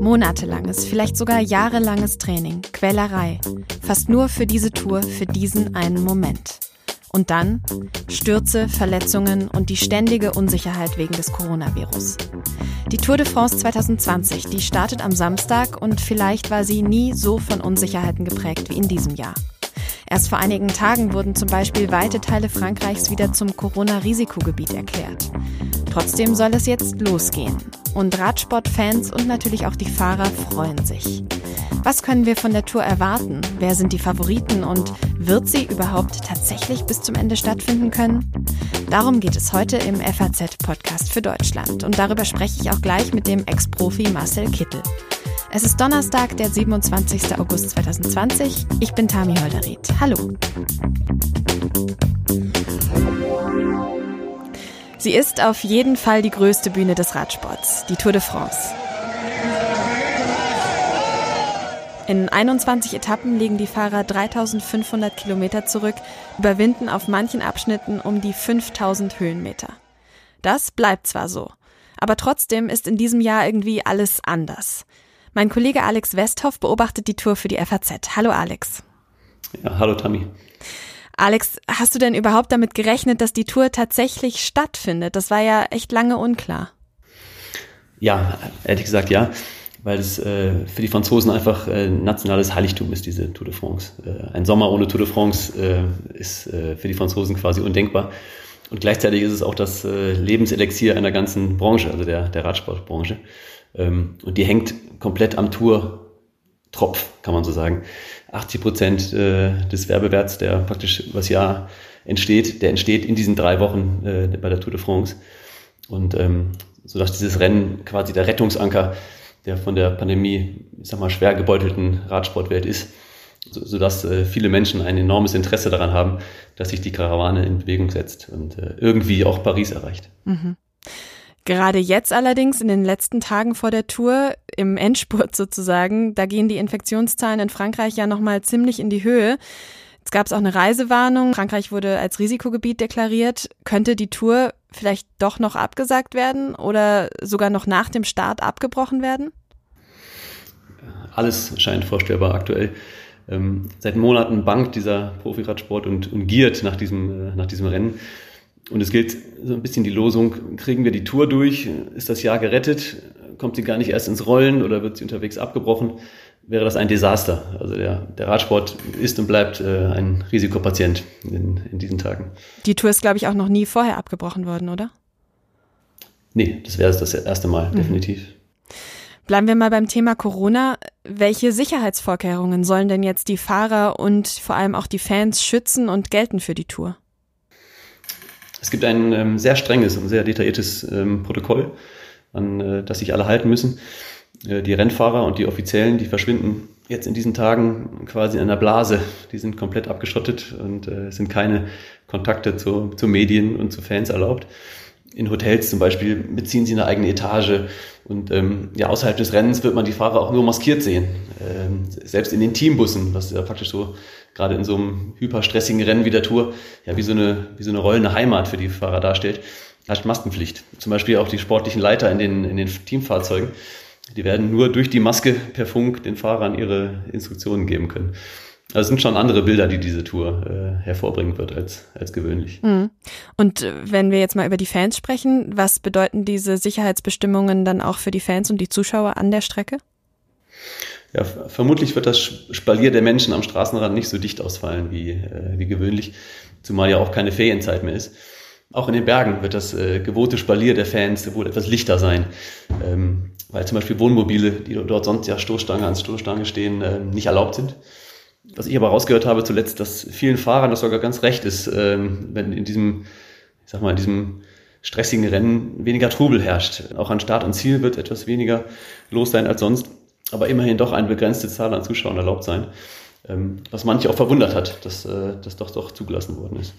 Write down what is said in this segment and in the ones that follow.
Monatelanges, vielleicht sogar jahrelanges Training, Quälerei. Fast nur für diese Tour, für diesen einen Moment. Und dann Stürze, Verletzungen und die ständige Unsicherheit wegen des Coronavirus. Die Tour de France 2020, die startet am Samstag und vielleicht war sie nie so von Unsicherheiten geprägt wie in diesem Jahr. Erst vor einigen Tagen wurden zum Beispiel weite Teile Frankreichs wieder zum Corona-Risikogebiet erklärt. Trotzdem soll es jetzt losgehen. Und Radsportfans und natürlich auch die Fahrer freuen sich. Was können wir von der Tour erwarten? Wer sind die Favoriten und wird sie überhaupt tatsächlich bis zum Ende stattfinden können? Darum geht es heute im FAZ-Podcast für Deutschland. Und darüber spreche ich auch gleich mit dem Ex-Profi Marcel Kittel. Es ist Donnerstag, der 27. August 2020. Ich bin Tami Holderried. Hallo. Sie ist auf jeden Fall die größte Bühne des Radsports, die Tour de France. In 21 Etappen legen die Fahrer 3500 Kilometer zurück, überwinden auf manchen Abschnitten um die 5000 Höhenmeter. Das bleibt zwar so, aber trotzdem ist in diesem Jahr irgendwie alles anders. Mein Kollege Alex Westhoff beobachtet die Tour für die FAZ. Hallo Alex. Ja, hallo Tammy. Alex, hast du denn überhaupt damit gerechnet, dass die Tour tatsächlich stattfindet? Das war ja echt lange unklar. Ja, ehrlich gesagt ja, weil es äh, für die Franzosen einfach äh, nationales Heiligtum ist, diese Tour de France. Äh, ein Sommer ohne Tour de France äh, ist äh, für die Franzosen quasi undenkbar. Und gleichzeitig ist es auch das äh, Lebenselixier einer ganzen Branche, also der, der Radsportbranche. Ähm, und die hängt komplett am Tourtropf, kann man so sagen. 80 Prozent äh, des Werbewerts, der praktisch übers Jahr entsteht, der entsteht in diesen drei Wochen äh, bei der Tour de France. Und ähm, so dass dieses Rennen quasi der Rettungsanker der von der Pandemie, ich sag mal, schwer gebeutelten Radsportwelt ist, so, sodass äh, viele Menschen ein enormes Interesse daran haben, dass sich die Karawane in Bewegung setzt und äh, irgendwie auch Paris erreicht. Mhm. Gerade jetzt allerdings, in den letzten Tagen vor der Tour, im Endspurt sozusagen, da gehen die Infektionszahlen in Frankreich ja nochmal ziemlich in die Höhe. Jetzt gab es auch eine Reisewarnung. Frankreich wurde als Risikogebiet deklariert. Könnte die Tour vielleicht doch noch abgesagt werden oder sogar noch nach dem Start abgebrochen werden? Alles scheint vorstellbar aktuell. Ähm, seit Monaten bangt dieser Profiradsport und, und giert nach diesem, äh, nach diesem Rennen. Und es gilt so ein bisschen die Losung, kriegen wir die Tour durch, ist das Jahr gerettet, kommt sie gar nicht erst ins Rollen oder wird sie unterwegs abgebrochen, wäre das ein Desaster. Also der, der Radsport ist und bleibt äh, ein Risikopatient in, in diesen Tagen. Die Tour ist, glaube ich, auch noch nie vorher abgebrochen worden, oder? Nee, das wäre das erste Mal, mhm. definitiv. Bleiben wir mal beim Thema Corona. Welche Sicherheitsvorkehrungen sollen denn jetzt die Fahrer und vor allem auch die Fans schützen und gelten für die Tour? Es gibt ein ähm, sehr strenges und sehr detailliertes ähm, Protokoll, an äh, das sich alle halten müssen. Äh, die Rennfahrer und die Offiziellen, die verschwinden jetzt in diesen Tagen quasi in einer Blase. Die sind komplett abgeschottet und äh, es sind keine Kontakte zu, zu Medien und zu Fans erlaubt. In Hotels zum Beispiel beziehen sie eine eigene Etage und ähm, ja, außerhalb des Rennens wird man die Fahrer auch nur maskiert sehen. Ähm, selbst in den Teambussen, was ja praktisch so gerade in so einem hyperstressigen Rennen wie der Tour, ja, wie so eine, wie so eine rollende Heimat für die Fahrer darstellt, hat Maskenpflicht. Zum Beispiel auch die sportlichen Leiter in den, in den Teamfahrzeugen. Die werden nur durch die Maske per Funk den Fahrern ihre Instruktionen geben können. Also es sind schon andere Bilder, die diese Tour äh, hervorbringen wird als, als gewöhnlich. Mhm. Und äh, wenn wir jetzt mal über die Fans sprechen, was bedeuten diese Sicherheitsbestimmungen dann auch für die Fans und die Zuschauer an der Strecke? Ja, vermutlich wird das Spalier der Menschen am Straßenrand nicht so dicht ausfallen wie, äh, wie gewöhnlich, zumal ja auch keine Ferienzeit mehr ist. Auch in den Bergen wird das äh, gewohnte Spalier der Fans wohl etwas lichter sein, ähm, weil zum Beispiel Wohnmobile, die dort sonst ja Stoßstange an Stoßstange stehen, äh, nicht erlaubt sind. Was ich aber rausgehört habe zuletzt, dass vielen Fahrern das sogar ganz recht ist, ähm, wenn in diesem, ich sag mal, in diesem stressigen Rennen weniger Trubel herrscht. Auch an Start und Ziel wird etwas weniger los sein als sonst aber immerhin doch eine begrenzte Zahl an Zuschauern erlaubt sein. Ähm, was manche auch verwundert hat, dass äh, das doch doch zugelassen worden ist.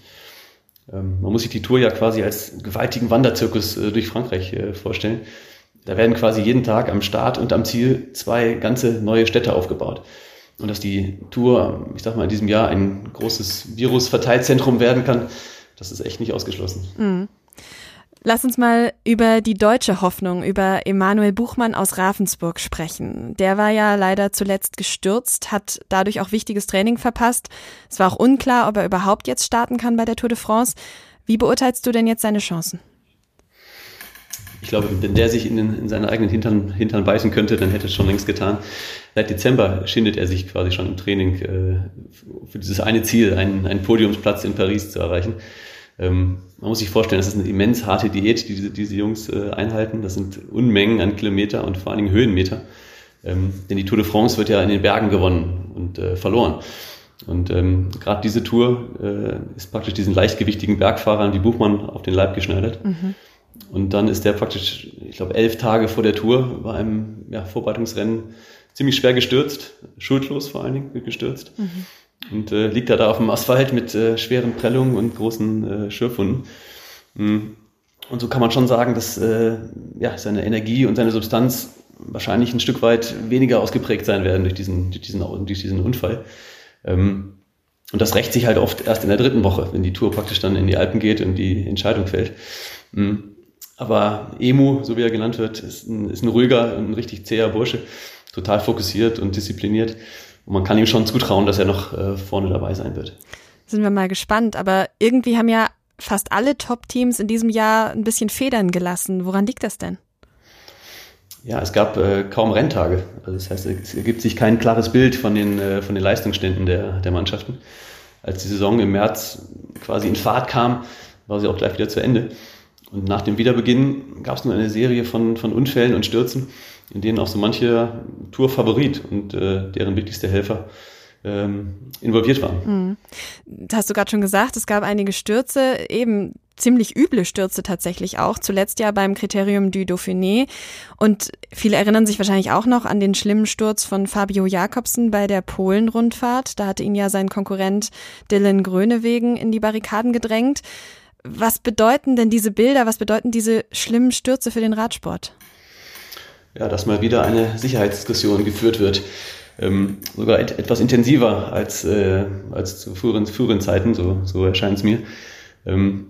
Ähm, man muss sich die Tour ja quasi als gewaltigen Wanderzirkus äh, durch Frankreich äh, vorstellen. Da werden quasi jeden Tag am Start und am Ziel zwei ganze neue Städte aufgebaut. Und dass die Tour, ich sag mal, in diesem Jahr ein großes Virusverteilzentrum werden kann, das ist echt nicht ausgeschlossen. Mhm. Lass uns mal über die deutsche Hoffnung, über Emanuel Buchmann aus Ravensburg sprechen. Der war ja leider zuletzt gestürzt, hat dadurch auch wichtiges Training verpasst. Es war auch unklar, ob er überhaupt jetzt starten kann bei der Tour de France. Wie beurteilst du denn jetzt seine Chancen? Ich glaube, wenn der sich in, den, in seinen eigenen Hintern, Hintern beißen könnte, dann hätte es schon längst getan. Seit Dezember schindet er sich quasi schon im Training äh, für dieses eine Ziel, einen, einen Podiumsplatz in Paris zu erreichen. Ähm, man muss sich vorstellen, das ist eine immens harte Diät, die diese, diese Jungs äh, einhalten. Das sind Unmengen an Kilometer und vor allen Dingen Höhenmeter. Ähm, denn die Tour de France wird ja in den Bergen gewonnen und äh, verloren. Und ähm, gerade diese Tour äh, ist praktisch diesen leichtgewichtigen Bergfahrern wie Buchmann auf den Leib geschneidert. Mhm. Und dann ist der praktisch, ich glaube, elf Tage vor der Tour bei einem ja, Vorbereitungsrennen ziemlich schwer gestürzt, schuldlos vor allen Dingen gestürzt. Mhm und äh, liegt da, da auf dem Asphalt mit äh, schweren Prellungen und großen äh, Schürfwunden. Mhm. Und so kann man schon sagen, dass äh, ja, seine Energie und seine Substanz wahrscheinlich ein Stück weit weniger ausgeprägt sein werden durch diesen, durch diesen, durch diesen Unfall. Ähm, und das rächt sich halt oft erst in der dritten Woche, wenn die Tour praktisch dann in die Alpen geht und die Entscheidung fällt. Mhm. Aber Emu, so wie er genannt wird, ist ein, ist ein ruhiger, ein richtig zäher Bursche, total fokussiert und diszipliniert. Und man kann ihm schon zutrauen, dass er noch äh, vorne dabei sein wird. Sind wir mal gespannt. Aber irgendwie haben ja fast alle Top-Teams in diesem Jahr ein bisschen Federn gelassen. Woran liegt das denn? Ja, es gab äh, kaum Renntage. Also das heißt, es ergibt sich kein klares Bild von den, äh, von den Leistungsständen der, der Mannschaften. Als die Saison im März quasi in Fahrt kam, war sie auch gleich wieder zu Ende. Und nach dem Wiederbeginn gab es nur eine Serie von, von Unfällen und Stürzen, in denen auch so manche Tour-Favorit und äh, deren wichtigste Helfer ähm, involviert waren. Mhm. Hast du gerade schon gesagt, es gab einige Stürze, eben ziemlich üble Stürze tatsächlich auch, zuletzt ja beim Kriterium du Dauphiné. Und viele erinnern sich wahrscheinlich auch noch an den schlimmen Sturz von Fabio Jakobsen bei der Polen-Rundfahrt. Da hatte ihn ja sein Konkurrent Dylan Grönewegen in die Barrikaden gedrängt. Was bedeuten denn diese Bilder, was bedeuten diese schlimmen Stürze für den Radsport? Ja, dass mal wieder eine Sicherheitsdiskussion geführt wird. Ähm, sogar et etwas intensiver als, äh, als zu früheren, früheren Zeiten, so, so erscheint es mir. Ähm,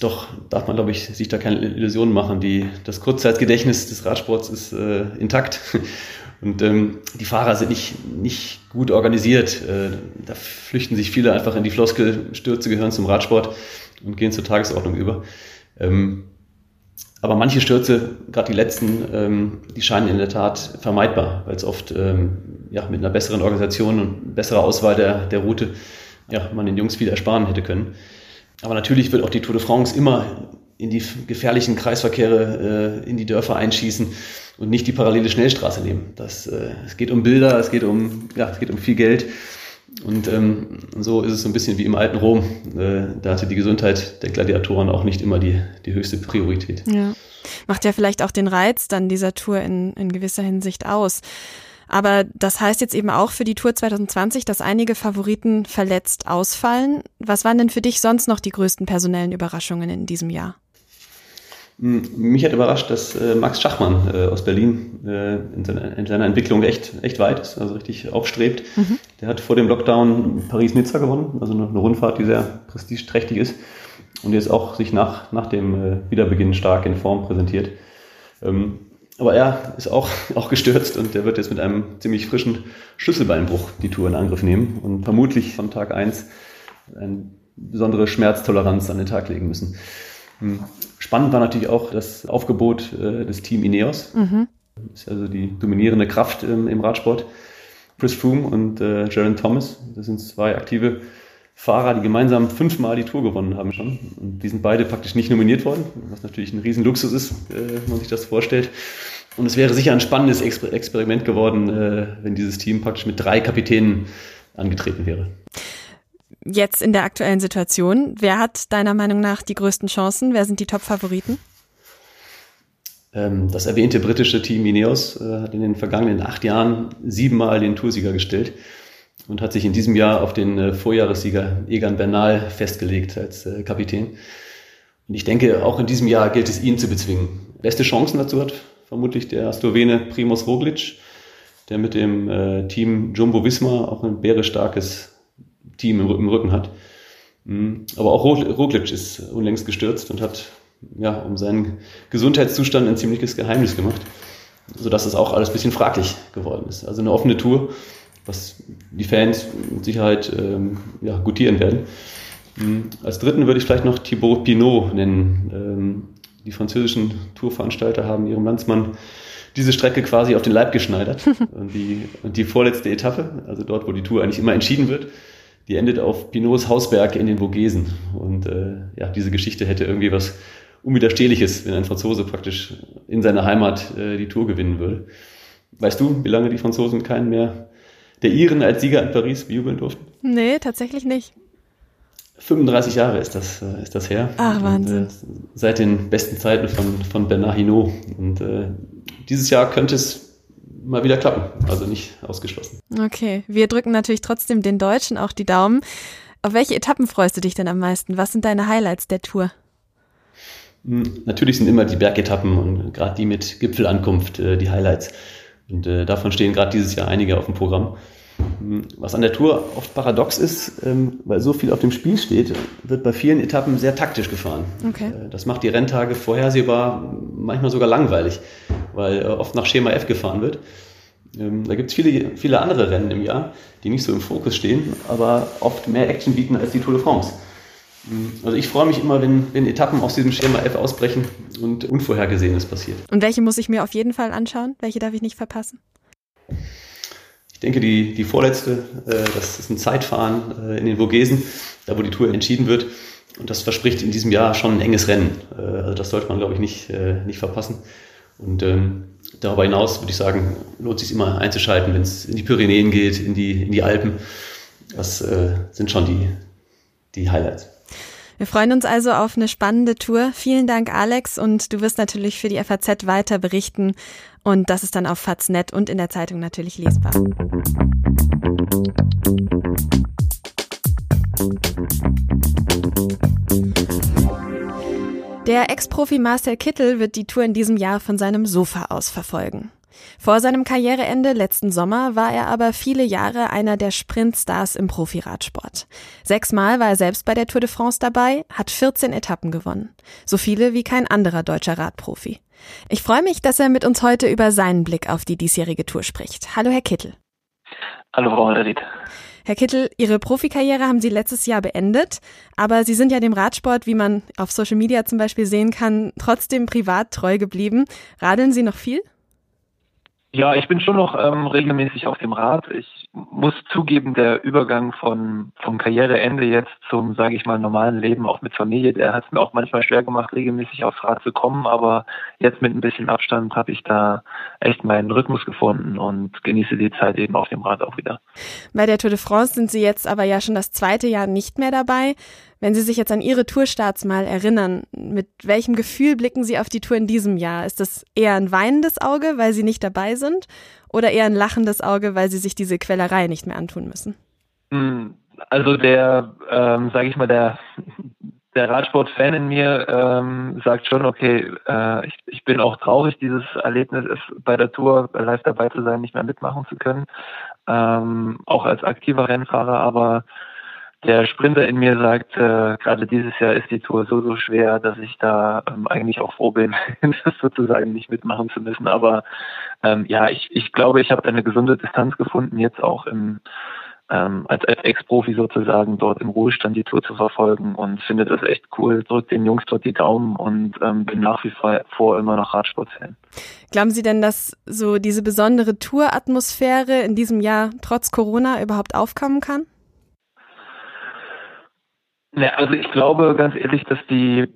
doch darf man, glaube ich, sich da keine Illusionen machen. Die, das Kurzzeitgedächtnis des Radsports ist äh, intakt. Und ähm, die Fahrer sind nicht, nicht gut organisiert. Äh, da flüchten sich viele einfach in die Floskel, Stürze gehören zum Radsport und gehen zur Tagesordnung über. Ähm, aber manche Stürze, gerade die letzten, ähm, die scheinen in der Tat vermeidbar, weil es oft ähm, ja, mit einer besseren Organisation und besserer Auswahl der, der Route ja, man den Jungs viel ersparen hätte können. Aber natürlich wird auch die Tour de France immer in die gefährlichen Kreisverkehre äh, in die Dörfer einschießen und nicht die parallele Schnellstraße nehmen. Das, äh, es geht um Bilder, es geht um, ja, es geht um viel Geld. Und ähm, so ist es so ein bisschen wie im alten Rom. Äh, da hatte die Gesundheit der Gladiatoren auch nicht immer die, die höchste Priorität. Ja. Macht ja vielleicht auch den Reiz dann dieser Tour in, in gewisser Hinsicht aus. Aber das heißt jetzt eben auch für die Tour 2020, dass einige Favoriten verletzt ausfallen. Was waren denn für dich sonst noch die größten personellen Überraschungen in diesem Jahr? Hm, mich hat überrascht, dass äh, Max Schachmann äh, aus Berlin äh, in, seiner, in, seiner, Entwicklung echt, echt weit ist, also richtig aufstrebt. Mhm. Der hat vor dem Lockdown Paris-Nizza gewonnen, also eine, eine, Rundfahrt, die sehr prestigeträchtig ist und jetzt auch sich nach, nach dem Wiederbeginn stark in Form präsentiert. Ähm, aber er ist auch, auch gestürzt und der wird jetzt mit einem ziemlich frischen Schlüsselbeinbruch die Tour in Angriff nehmen und vermutlich von Tag 1 eine besondere Schmerztoleranz an den Tag legen müssen. Hm. Spannend war natürlich auch das Aufgebot äh, des Team Ineos. Mhm. Das ist also die dominierende Kraft ähm, im Radsport. Chris Froome und äh, Jaron Thomas, das sind zwei aktive Fahrer, die gemeinsam fünfmal die Tour gewonnen haben schon. Und die sind beide praktisch nicht nominiert worden, was natürlich ein Riesenluxus ist, äh, wenn man sich das vorstellt. Und es wäre sicher ein spannendes Exper Experiment geworden, äh, wenn dieses Team praktisch mit drei Kapitänen angetreten wäre jetzt in der aktuellen Situation. Wer hat deiner Meinung nach die größten Chancen? Wer sind die Top-Favoriten? Ähm, das erwähnte britische Team Ineos äh, hat in den vergangenen acht Jahren siebenmal den Toursieger gestellt und hat sich in diesem Jahr auf den äh, Vorjahressieger Egan Bernal festgelegt als äh, Kapitän. Und ich denke, auch in diesem Jahr gilt es, ihn zu bezwingen. Beste Chancen dazu hat vermutlich der Slowene Primoz Roglic, der mit dem Team Jumbo Visma auch ein bärenstarkes Team im, Rücken hat. Mhm. Aber auch Roglic ist unlängst gestürzt und hat ja, um seinen Gesundheitszustand ein ziemliches Geheimnis gemacht, sodass es auch alles ein bisschen fraglich geworden ist. Also eine offene Tour, was die Fans mit Sicherheit ähm, ja, gutieren werden. Mhm. Als dritten würde ich vielleicht noch Thibaut Pinot nennen. Ähm, die französischen Tourveranstalter haben ihrem Landsmann diese Strecke quasi auf den Leib geschneidert. und, die, und die vorletzte Etappe, also dort, wo die Tour eigentlich immer entschieden wird, die endet auf Pinots Hausberg in den Vogesen. Und äh, ja, diese Geschichte hätte irgendwie was Unwiderstehliches, wenn ein Franzose praktisch in seiner Heimat äh, die Tour gewinnen würde. Weißt du, wie lange die Franzosen keinen mehr der Iren als Sieger in Paris bejubeln durften? Nee, tatsächlich nicht. 35 Jahre ist das, äh, ist das her. Ach, Wahnsinn. Und, äh, seit den besten Zeiten von, von Bernard Hinault. Und äh, dieses Jahr könnte es mal wieder klappen. Also nicht ausgeschlossen. Okay, wir drücken natürlich trotzdem den Deutschen auch die Daumen. Auf welche Etappen freust du dich denn am meisten? Was sind deine Highlights der Tour? Hm, natürlich sind immer die Bergetappen und gerade die mit Gipfelankunft äh, die Highlights. Und äh, davon stehen gerade dieses Jahr einige auf dem Programm. Was an der Tour oft paradox ist, ähm, weil so viel auf dem Spiel steht, wird bei vielen Etappen sehr taktisch gefahren. Okay. Äh, das macht die Renntage vorhersehbar, manchmal sogar langweilig, weil äh, oft nach Schema F gefahren wird. Ähm, da gibt es viele, viele andere Rennen im Jahr, die nicht so im Fokus stehen, aber oft mehr Action bieten als die Tour de France. Hm, also ich freue mich immer, wenn, wenn Etappen aus diesem Schema F ausbrechen und Unvorhergesehenes passiert. Und welche muss ich mir auf jeden Fall anschauen? Welche darf ich nicht verpassen? Ich denke, die, die vorletzte, äh, das ist ein Zeitfahren äh, in den Vogesen, da wo die Tour entschieden wird. Und das verspricht in diesem Jahr schon ein enges Rennen. Äh, also das sollte man, glaube ich, nicht, äh, nicht verpassen. Und ähm, darüber hinaus würde ich sagen, lohnt sich immer einzuschalten, wenn es in die Pyrenäen geht, in die, in die Alpen. Das äh, sind schon die, die Highlights. Wir freuen uns also auf eine spannende Tour. Vielen Dank, Alex. Und du wirst natürlich für die FAZ weiter berichten. Und das ist dann auf Faznet und in der Zeitung natürlich lesbar. Der Ex-Profi Marcel Kittel wird die Tour in diesem Jahr von seinem Sofa aus verfolgen. Vor seinem Karriereende letzten Sommer war er aber viele Jahre einer der Sprintstars im Profiradsport. Sechsmal war er selbst bei der Tour de France dabei, hat 14 Etappen gewonnen. So viele wie kein anderer deutscher Radprofi. Ich freue mich, dass er mit uns heute über seinen Blick auf die diesjährige Tour spricht. Hallo, Herr Kittel. Hallo, Frau Holderried. Herr Kittel, Ihre Profikarriere haben Sie letztes Jahr beendet, aber Sie sind ja dem Radsport, wie man auf Social Media zum Beispiel sehen kann, trotzdem privat treu geblieben. Radeln Sie noch viel? Ja, ich bin schon noch ähm, regelmäßig auf dem Rad. Ich muss zugeben, der Übergang von vom Karriereende jetzt zum, sage ich mal, normalen Leben auch mit Familie, der hat es mir auch manchmal schwer gemacht, regelmäßig aufs Rad zu kommen. Aber jetzt mit ein bisschen Abstand habe ich da echt meinen Rhythmus gefunden und genieße die Zeit eben auf dem Rad auch wieder. Bei der Tour de France sind Sie jetzt aber ja schon das zweite Jahr nicht mehr dabei. Wenn Sie sich jetzt an Ihre Tourstarts mal erinnern, mit welchem Gefühl blicken Sie auf die Tour in diesem Jahr? Ist das eher ein weinendes Auge, weil Sie nicht dabei sind? Oder eher ein lachendes Auge, weil Sie sich diese Quellerei nicht mehr antun müssen? Hm, also der, ähm, sage ich mal, der, der Radsport-Fan in mir ähm, sagt schon, okay, äh, ich, ich bin auch traurig, dieses Erlebnis bei der Tour live dabei zu sein, nicht mehr mitmachen zu können, ähm, auch als aktiver Rennfahrer, aber der Sprinter in mir sagt, äh, gerade dieses Jahr ist die Tour so, so schwer, dass ich da ähm, eigentlich auch froh bin, das sozusagen nicht mitmachen zu müssen. Aber ähm, ja, ich, ich glaube, ich habe eine gesunde Distanz gefunden, jetzt auch im, ähm, als Ex-Profi sozusagen dort im Ruhestand die Tour zu verfolgen und finde das echt cool, drückt den Jungs dort die Daumen und ähm, bin nach wie vor immer noch Radsportfan. Glauben Sie denn, dass so diese besondere Touratmosphäre in diesem Jahr trotz Corona überhaupt aufkommen kann? Ne, also ich glaube ganz ehrlich, dass die,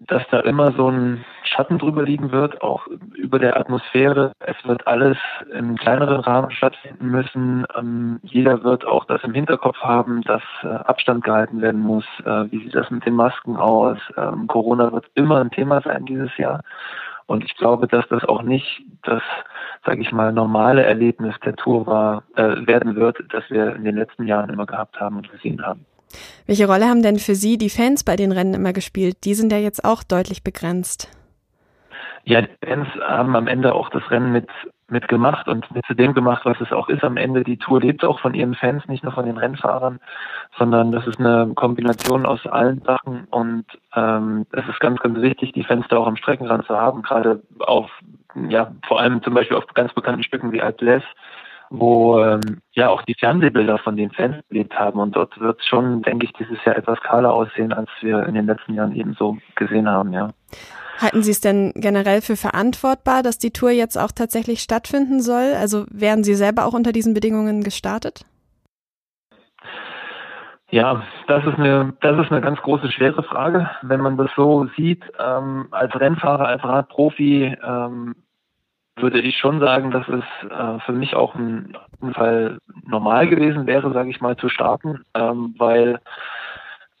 dass da immer so ein Schatten drüber liegen wird, auch über der Atmosphäre. Es wird alles im kleineren Rahmen stattfinden müssen. Ähm, jeder wird auch das im Hinterkopf haben, dass äh, Abstand gehalten werden muss. Äh, wie sieht das mit den Masken aus? Ähm, Corona wird immer ein Thema sein dieses Jahr. Und ich glaube, dass das auch nicht das, sage ich mal, normale Erlebnis der Tour war, äh, werden wird, das wir in den letzten Jahren immer gehabt haben und gesehen haben. Welche Rolle haben denn für Sie die Fans bei den Rennen immer gespielt? Die sind ja jetzt auch deutlich begrenzt. Ja, die Fans haben am Ende auch das Rennen mit mitgemacht und mit zu dem gemacht, was es auch ist. Am Ende die Tour lebt auch von ihren Fans, nicht nur von den Rennfahrern, sondern das ist eine Kombination aus allen Sachen und ähm, es ist ganz, ganz wichtig, die Fans da auch am Streckenrand zu haben, gerade auf, ja, vor allem zum Beispiel auf ganz bekannten Stücken wie Alpe d'Huez, wo ähm, ja auch die Fernsehbilder von den Fans gelebt haben und dort wird schon, denke ich, dieses Jahr etwas kahler aussehen, als wir in den letzten Jahren eben so gesehen haben, ja. Halten Sie es denn generell für verantwortbar, dass die Tour jetzt auch tatsächlich stattfinden soll? Also wären Sie selber auch unter diesen Bedingungen gestartet? Ja, das ist eine, das ist eine ganz große, schwere Frage. Wenn man das so sieht, ähm, als Rennfahrer, als Radprofi, ähm, würde ich schon sagen, dass es äh, für mich auch ein, Fall normal gewesen wäre, sage ich mal, zu starten, ähm, weil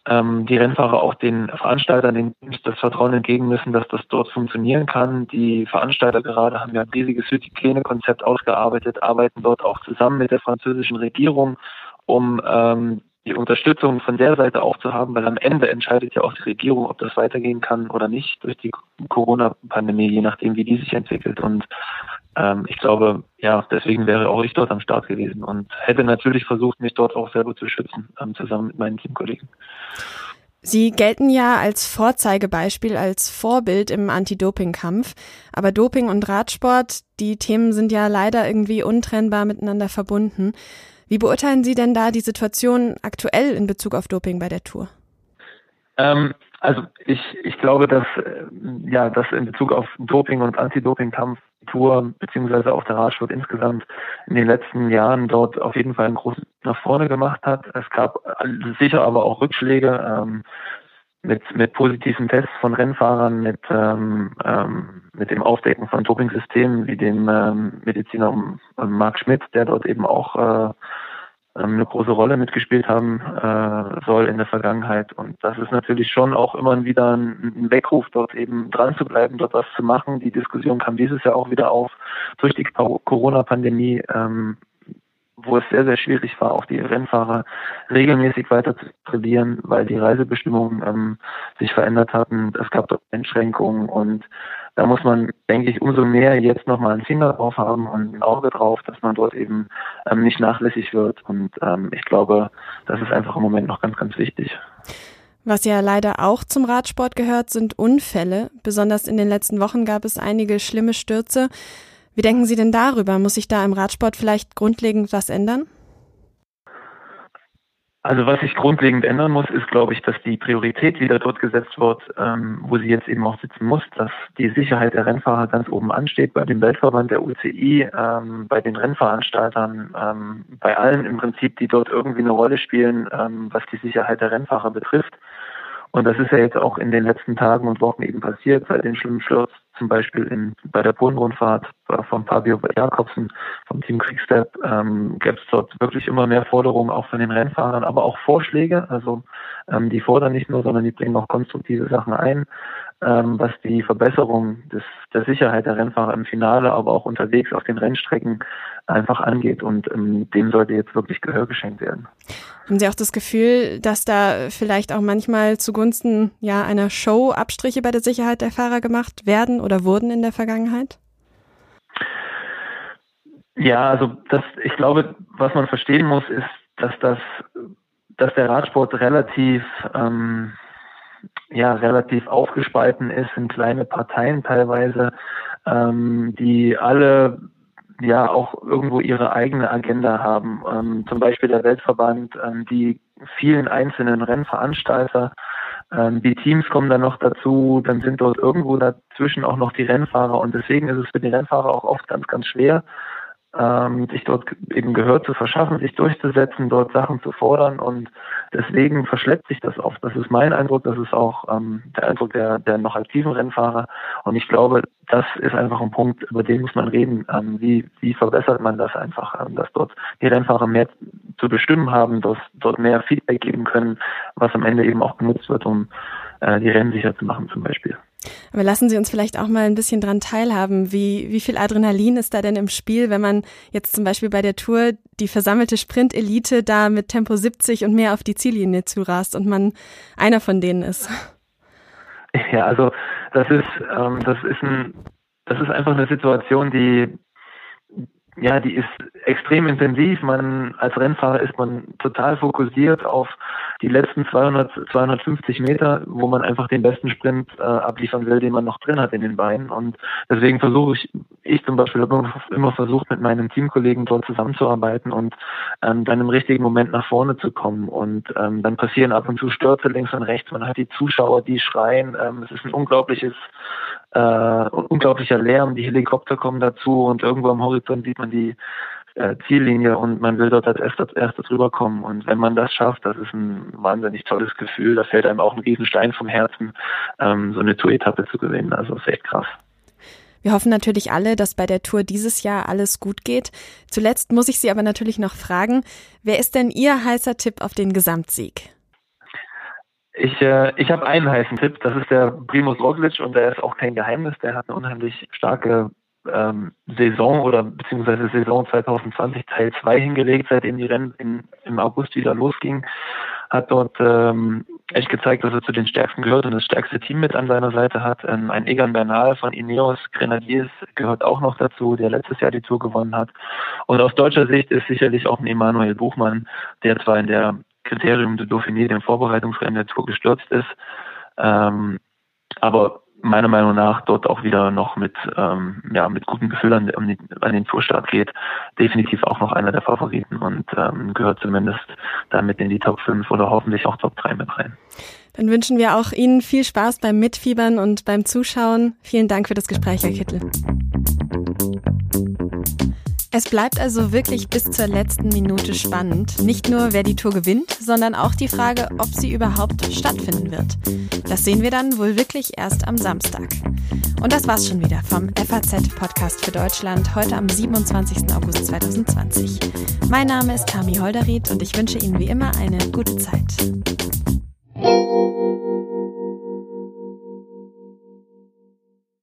ähm, die Rennfahrer auch den Veranstaltern den, das Vertrauen entgegen müssen, dass das dort funktionieren kann. Die Veranstalter gerade haben ja ein riesiges Hygienekonzept ausgearbeitet, arbeiten dort auch zusammen mit der französischen Regierung, um ähm, die Unterstützung von der Seite auch zu haben, weil am Ende entscheidet ja auch die Regierung, ob das weitergehen kann oder nicht durch die Corona-Pandemie, je nachdem, wie die sich entwickelt. Und ähm, ich glaube, ja, deswegen wäre auch ich dort am Start gewesen und hätte natürlich versucht, mich dort auch selber zu schützen, ähm, zusammen mit meinen Teamkollegen. Sie gelten ja als Vorzeigebeispiel, als Vorbild im Anti-Doping-Kampf. Aber Doping und Radsport, die Themen sind ja leider irgendwie untrennbar miteinander verbunden. Wie beurteilen Sie denn da die Situation aktuell in Bezug auf Doping bei der Tour? Ähm, also ich, ich glaube, dass äh, ja, dass in Bezug auf Doping und Anti-Doping-Kampf Tour beziehungsweise auch der Radsport insgesamt in den letzten Jahren dort auf jeden Fall einen großen nach vorne gemacht hat. Es gab sicher aber auch Rückschläge ähm, mit, mit positiven Tests von Rennfahrern, mit, ähm, ähm, mit dem Aufdecken von Dopingsystemen wie dem ähm, Mediziner Marc Schmidt, der dort eben auch äh, ähm, eine große Rolle mitgespielt haben äh, soll in der Vergangenheit. Und das ist natürlich schon auch immer wieder ein, ein Weckruf, dort eben dran zu bleiben, dort was zu machen. Die Diskussion kam dieses Jahr auch wieder auf durch die Corona-Pandemie. Ähm, wo es sehr, sehr schwierig war, auch die Rennfahrer regelmäßig weiter zu trainieren, weil die Reisebestimmungen ähm, sich verändert hatten. Es gab dort Einschränkungen und da muss man, denke ich, umso mehr jetzt nochmal einen Finger drauf haben und ein Auge drauf, dass man dort eben ähm, nicht nachlässig wird. Und ähm, ich glaube, das ist einfach im Moment noch ganz, ganz wichtig. Was ja leider auch zum Radsport gehört, sind Unfälle. Besonders in den letzten Wochen gab es einige schlimme Stürze. Wie denken Sie denn darüber? Muss sich da im Radsport vielleicht grundlegend was ändern? Also was sich grundlegend ändern muss, ist, glaube ich, dass die Priorität wieder dort gesetzt wird, ähm, wo sie jetzt eben auch sitzen muss, dass die Sicherheit der Rennfahrer ganz oben ansteht bei dem Weltverband der UCI, ähm, bei den Rennveranstaltern, ähm, bei allen im Prinzip, die dort irgendwie eine Rolle spielen, ähm, was die Sicherheit der Rennfahrer betrifft. Und das ist ja jetzt auch in den letzten Tagen und Wochen eben passiert, seit dem schlimmen Sturz zum Beispiel in, bei der Polenrundfahrt von Fabio Jakobsen vom Team Quickstep ähm, gab es dort wirklich immer mehr Forderungen auch von den Rennfahrern, aber auch Vorschläge. Also ähm, die fordern nicht nur, sondern die bringen auch konstruktive Sachen ein, ähm, was die Verbesserung des, der Sicherheit der Rennfahrer im Finale, aber auch unterwegs auf den Rennstrecken einfach angeht. Und ähm, dem sollte jetzt wirklich Gehör geschenkt werden. Haben Sie auch das Gefühl, dass da vielleicht auch manchmal zugunsten ja einer Show Abstriche bei der Sicherheit der Fahrer gemacht werden oder wurden in der Vergangenheit? Ja, also das, ich glaube, was man verstehen muss, ist, dass das, dass der Radsport relativ ähm, ja relativ aufgespalten ist in kleine Parteien teilweise, ähm, die alle ja auch irgendwo ihre eigene Agenda haben. Ähm, zum Beispiel der Weltverband, ähm, die vielen einzelnen Rennveranstalter, ähm, die Teams kommen dann noch dazu, dann sind dort irgendwo dazwischen auch noch die Rennfahrer und deswegen ist es für die Rennfahrer auch oft ganz, ganz schwer, ähm, sich dort eben Gehör zu verschaffen, sich durchzusetzen, dort Sachen zu fordern und deswegen verschleppt sich das oft. Das ist mein Eindruck, das ist auch ähm, der Eindruck der, der noch aktiven Rennfahrer und ich glaube, das ist einfach ein Punkt, über den muss man reden. Ähm, wie, wie verbessert man das einfach, ähm, dass dort die Rennfahrer mehr zu bestimmen haben, dass dort mehr Feedback geben können, was am Ende eben auch genutzt wird, um äh, die Rennen sicher zu machen zum Beispiel. Aber lassen Sie uns vielleicht auch mal ein bisschen dran teilhaben. Wie, wie viel Adrenalin ist da denn im Spiel, wenn man jetzt zum Beispiel bei der Tour die versammelte Sprint-Elite da mit Tempo 70 und mehr auf die Ziellinie zurast und man einer von denen ist? Ja, also das ist, ähm, das ist ein, das ist einfach eine Situation, die ja, die ist extrem intensiv. Man als Rennfahrer ist man total fokussiert auf die letzten 200, 250 Meter, wo man einfach den besten Sprint äh, abliefern will, den man noch drin hat in den Beinen. Und deswegen versuche ich, ich zum Beispiel habe immer versucht, mit meinen Teamkollegen dort zusammenzuarbeiten und ähm, dann im richtigen Moment nach vorne zu kommen. Und ähm, dann passieren ab und zu Stürze links und rechts. Man hat die Zuschauer, die schreien. Ähm, es ist ein unglaubliches äh, unglaublicher Lärm, die Helikopter kommen dazu und irgendwo am Horizont sieht man die äh, Ziellinie und man will dort als erster, erster drüber kommen. Und wenn man das schafft, das ist ein wahnsinnig tolles Gefühl. Da fällt einem auch ein Riesenstein vom Herzen, ähm, so eine Tour-Etappe zu gewinnen. Also ist echt krass. Wir hoffen natürlich alle, dass bei der Tour dieses Jahr alles gut geht. Zuletzt muss ich Sie aber natürlich noch fragen, wer ist denn Ihr heißer Tipp auf den Gesamtsieg? Ich, äh, ich habe einen heißen Tipp, das ist der Primus Roglic und der ist auch kein Geheimnis, der hat eine unheimlich starke ähm, Saison oder beziehungsweise Saison 2020 Teil 2 hingelegt, seitdem die Rennen in, im August wieder losging, hat dort ähm, echt gezeigt, dass er zu den Stärksten gehört und das stärkste Team mit an seiner Seite hat. Ähm, ein Egan Bernal von Ineos Grenadiers gehört auch noch dazu, der letztes Jahr die Tour gewonnen hat. Und aus deutscher Sicht ist sicherlich auch ein Emanuel Buchmann, der zwar in der Kriterium de Dauphiné, dem Vorbereitungsrennen der Tour gestürzt ist. Ähm, aber meiner Meinung nach dort auch wieder noch mit, ähm, ja, mit gutem Gefühl an, an den Tourstart geht. Definitiv auch noch einer der Favoriten und ähm, gehört zumindest damit in die Top 5 oder hoffentlich auch Top 3 mit rein. Dann wünschen wir auch Ihnen viel Spaß beim Mitfiebern und beim Zuschauen. Vielen Dank für das Gespräch, Herr Kittel. Es bleibt also wirklich bis zur letzten Minute spannend. Nicht nur, wer die Tour gewinnt, sondern auch die Frage, ob sie überhaupt stattfinden wird. Das sehen wir dann wohl wirklich erst am Samstag. Und das war's schon wieder vom FAZ-Podcast für Deutschland heute am 27. August 2020. Mein Name ist Tami Holderried und ich wünsche Ihnen wie immer eine gute Zeit.